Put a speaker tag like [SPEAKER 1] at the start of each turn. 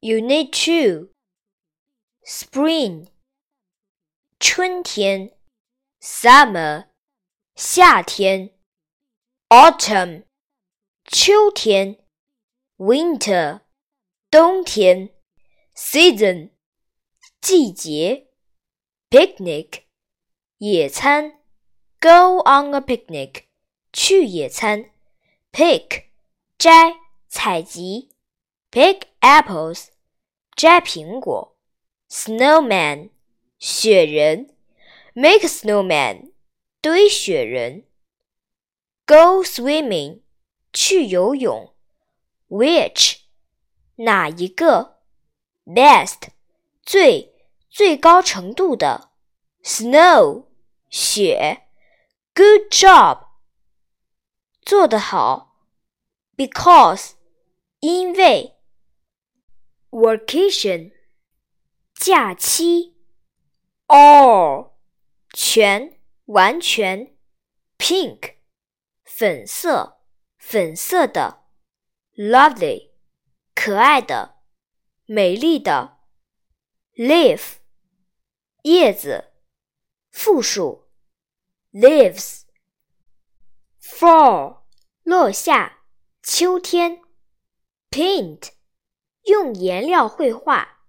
[SPEAKER 1] Unit Two Spring 春天，Summer 夏天，Autumn 秋天，Winter 冬天，Season 季节，Picnic 野餐，Go on a picnic 去野餐，Pick 摘采集 ，Pick apples 摘苹果，Snowman 雪人，Make a snowman 堆雪人，Go swimming 去游泳，Which 哪一个，Best 最最高程度的，Snow 雪，Good job 做得好，Because 因为 ，Vacation 假期，All 全完全，Pink 粉色粉色的，Lovely 可爱的美丽的，Leaf 叶子复数，Leaves Fall 落下秋天，Paint 用颜料绘画。